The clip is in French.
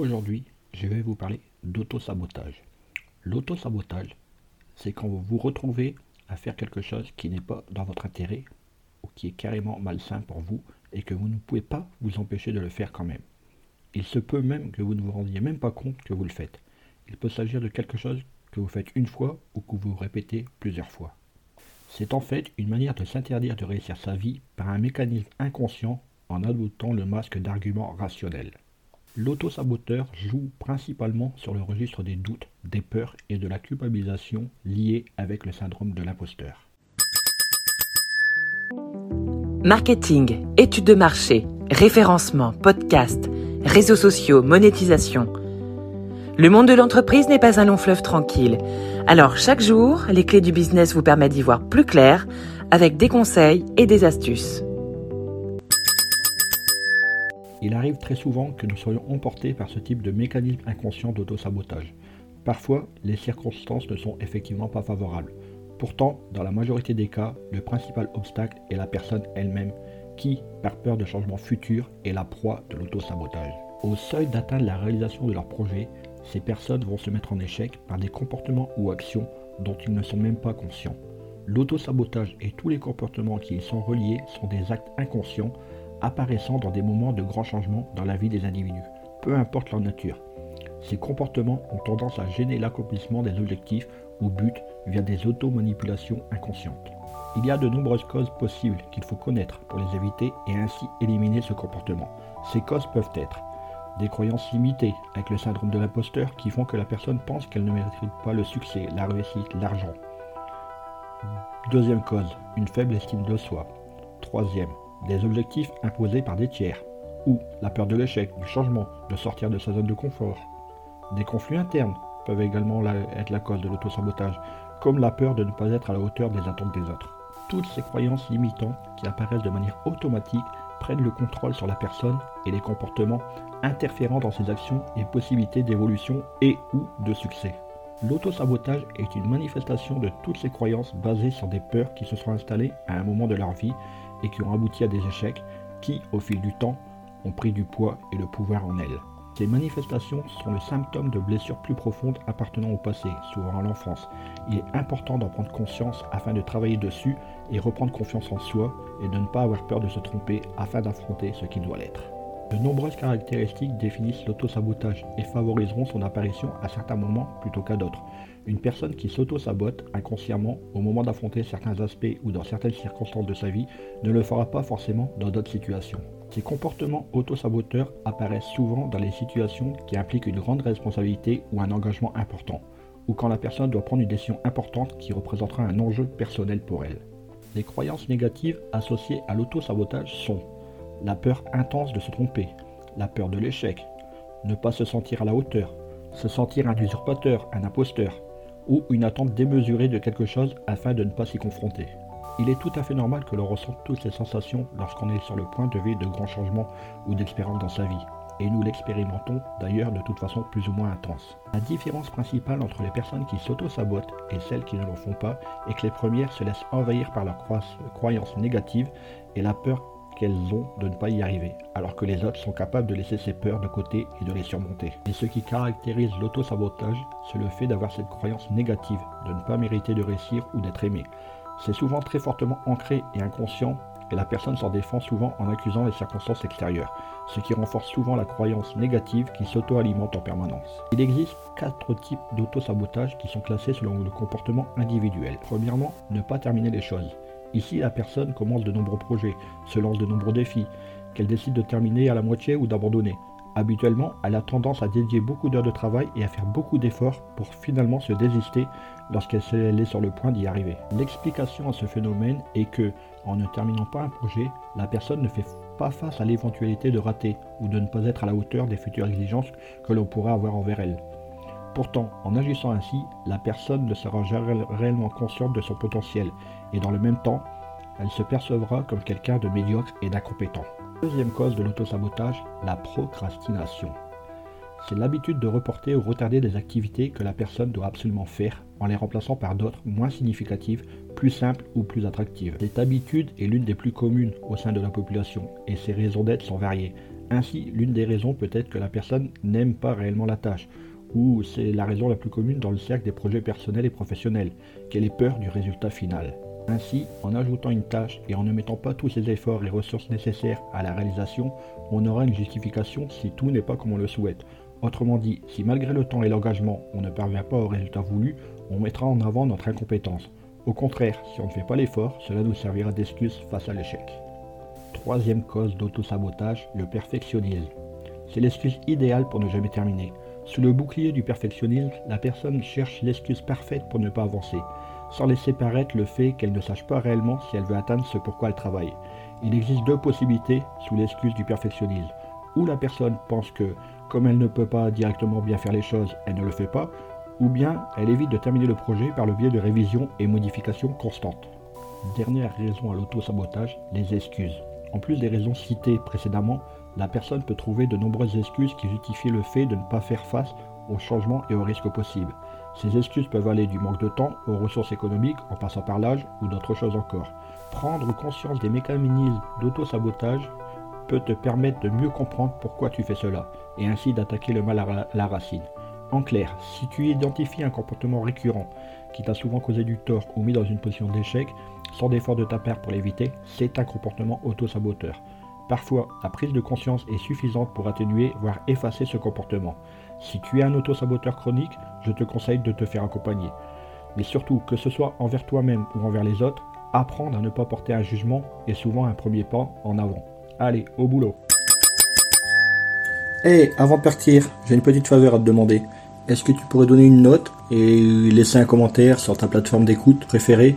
Aujourd'hui, je vais vous parler d'auto-sabotage. L'auto-sabotage, c'est quand vous vous retrouvez à faire quelque chose qui n'est pas dans votre intérêt ou qui est carrément malsain pour vous et que vous ne pouvez pas vous empêcher de le faire quand même. Il se peut même que vous ne vous rendiez même pas compte que vous le faites. Il peut s'agir de quelque chose que vous faites une fois ou que vous répétez plusieurs fois. C'est en fait une manière de s'interdire de réussir sa vie par un mécanisme inconscient en adoptant le masque d'arguments rationnels. L'auto-saboteur joue principalement sur le registre des doutes, des peurs et de la culpabilisation liés avec le syndrome de l'imposteur. Marketing, études de marché, référencement, podcast, réseaux sociaux, monétisation. Le monde de l'entreprise n'est pas un long fleuve tranquille. Alors chaque jour, les clés du business vous permettent d'y voir plus clair avec des conseils et des astuces. Il arrive très souvent que nous soyons emportés par ce type de mécanisme inconscient d'auto-sabotage. Parfois, les circonstances ne sont effectivement pas favorables. Pourtant, dans la majorité des cas, le principal obstacle est la personne elle-même qui, par peur de changement futur, est la proie de l'auto-sabotage. Au seuil d'atteindre la réalisation de leur projet, ces personnes vont se mettre en échec par des comportements ou actions dont ils ne sont même pas conscients. L'auto-sabotage et tous les comportements qui y sont reliés sont des actes inconscients apparaissant dans des moments de grands changements dans la vie des individus, peu importe leur nature. Ces comportements ont tendance à gêner l'accomplissement des objectifs ou buts via des auto-manipulations inconscientes. Il y a de nombreuses causes possibles qu'il faut connaître pour les éviter et ainsi éliminer ce comportement. Ces causes peuvent être des croyances limitées avec le syndrome de l'imposteur qui font que la personne pense qu'elle ne mérite pas le succès, la réussite, l'argent. Deuxième cause, une faible estime de soi. Troisième, des objectifs imposés par des tiers, ou la peur de l'échec, du changement, de sortir de sa zone de confort. Des conflits internes peuvent également être la cause de l'autosabotage, comme la peur de ne pas être à la hauteur des attentes des autres. Toutes ces croyances limitantes qui apparaissent de manière automatique prennent le contrôle sur la personne et les comportements interférant dans ses actions et possibilités d'évolution et ou de succès. L'autosabotage est une manifestation de toutes ces croyances basées sur des peurs qui se sont installées à un moment de leur vie et qui ont abouti à des échecs qui, au fil du temps, ont pris du poids et le pouvoir en elles. Ces manifestations sont le symptôme de blessures plus profondes appartenant au passé, souvent à l'enfance. Il est important d'en prendre conscience afin de travailler dessus et reprendre confiance en soi et de ne pas avoir peur de se tromper afin d'affronter ce qui doit l'être. De nombreuses caractéristiques définissent l'autosabotage et favoriseront son apparition à certains moments plutôt qu'à d'autres. Une personne qui s'auto-sabote inconsciemment au moment d'affronter certains aspects ou dans certaines circonstances de sa vie ne le fera pas forcément dans d'autres situations. Ces comportements auto-saboteurs apparaissent souvent dans les situations qui impliquent une grande responsabilité ou un engagement important, ou quand la personne doit prendre une décision importante qui représentera un enjeu personnel pour elle. Les croyances négatives associées à l'auto-sabotage sont la peur intense de se tromper, la peur de l'échec, ne pas se sentir à la hauteur, se sentir un usurpateur, un imposteur, ou une attente démesurée de quelque chose afin de ne pas s'y confronter. Il est tout à fait normal que l'on ressente toutes ces sensations lorsqu'on est sur le point de vivre de grands changements ou d'expériences dans sa vie, et nous l'expérimentons d'ailleurs de toute façon plus ou moins intense. La différence principale entre les personnes qui s'auto-sabotent et celles qui ne le font pas est que les premières se laissent envahir par leurs croyances négatives et la peur qu'elles ont de ne pas y arriver, alors que les autres sont capables de laisser ces peurs de côté et de les surmonter. Et ce qui caractérise l'auto-sabotage, c'est le fait d'avoir cette croyance négative, de ne pas mériter de réussir ou d'être aimé. C'est souvent très fortement ancré et inconscient, et la personne s'en défend souvent en accusant les circonstances extérieures, ce qui renforce souvent la croyance négative qui s'auto-alimente en permanence. Il existe quatre types d'auto-sabotage qui sont classés selon le comportement individuel. Premièrement, ne pas terminer les choses. Ici, la personne commence de nombreux projets, se lance de nombreux défis, qu'elle décide de terminer à la moitié ou d'abandonner. Habituellement, elle a tendance à dédier beaucoup d'heures de travail et à faire beaucoup d'efforts pour finalement se désister lorsqu'elle est sur le point d'y arriver. L'explication à ce phénomène est que, en ne terminant pas un projet, la personne ne fait pas face à l'éventualité de rater ou de ne pas être à la hauteur des futures exigences que l'on pourra avoir envers elle. Pourtant, en agissant ainsi, la personne ne sera jamais réellement consciente de son potentiel et dans le même temps, elle se percevra comme quelqu'un de médiocre et d'incompétent. Deuxième cause de l'autosabotage, la procrastination. C'est l'habitude de reporter ou retarder des activités que la personne doit absolument faire en les remplaçant par d'autres moins significatives, plus simples ou plus attractives. Cette habitude est l'une des plus communes au sein de la population et ses raisons d'être sont variées. Ainsi, l'une des raisons peut être que la personne n'aime pas réellement la tâche, ou c'est la raison la plus commune dans le cercle des projets personnels et professionnels, qu'elle ait peur du résultat final. Ainsi, en ajoutant une tâche et en ne mettant pas tous ses efforts et ressources nécessaires à la réalisation, on aura une justification si tout n'est pas comme on le souhaite. Autrement dit, si malgré le temps et l'engagement, on ne parvient pas au résultat voulu, on mettra en avant notre incompétence. Au contraire, si on ne fait pas l'effort, cela nous servira d'excuse face à l'échec. Troisième cause d'autosabotage, le perfectionnisme. C'est l'excuse idéale pour ne jamais terminer. Sous le bouclier du perfectionnisme, la personne cherche l'excuse parfaite pour ne pas avancer, sans laisser paraître le fait qu'elle ne sache pas réellement si elle veut atteindre ce pourquoi elle travaille. Il existe deux possibilités sous l'excuse du perfectionnisme. Ou la personne pense que, comme elle ne peut pas directement bien faire les choses, elle ne le fait pas, ou bien elle évite de terminer le projet par le biais de révisions et modifications constantes. Dernière raison à l'auto-sabotage, les excuses. En plus des raisons citées précédemment, la personne peut trouver de nombreuses excuses qui justifient le fait de ne pas faire face aux changements et aux risques possibles. Ces excuses peuvent aller du manque de temps aux ressources économiques en passant par l'âge ou d'autres choses encore. Prendre conscience des mécanismes d'auto-sabotage peut te permettre de mieux comprendre pourquoi tu fais cela et ainsi d'attaquer le mal à la racine. En clair, si tu identifies un comportement récurrent qui t'a souvent causé du tort ou mis dans une position d'échec, sans d'effort de ta part pour l'éviter, c'est un comportement auto-saboteur. Parfois, la prise de conscience est suffisante pour atténuer, voire effacer ce comportement. Si tu es un auto-saboteur chronique, je te conseille de te faire accompagner. Mais surtout, que ce soit envers toi-même ou envers les autres, apprendre à ne pas porter un jugement est souvent un premier pas en avant. Allez, au boulot. Hé, avant de partir, j'ai une petite faveur à te demander. Est-ce que tu pourrais donner une note et laisser un commentaire sur ta plateforme d'écoute préférée?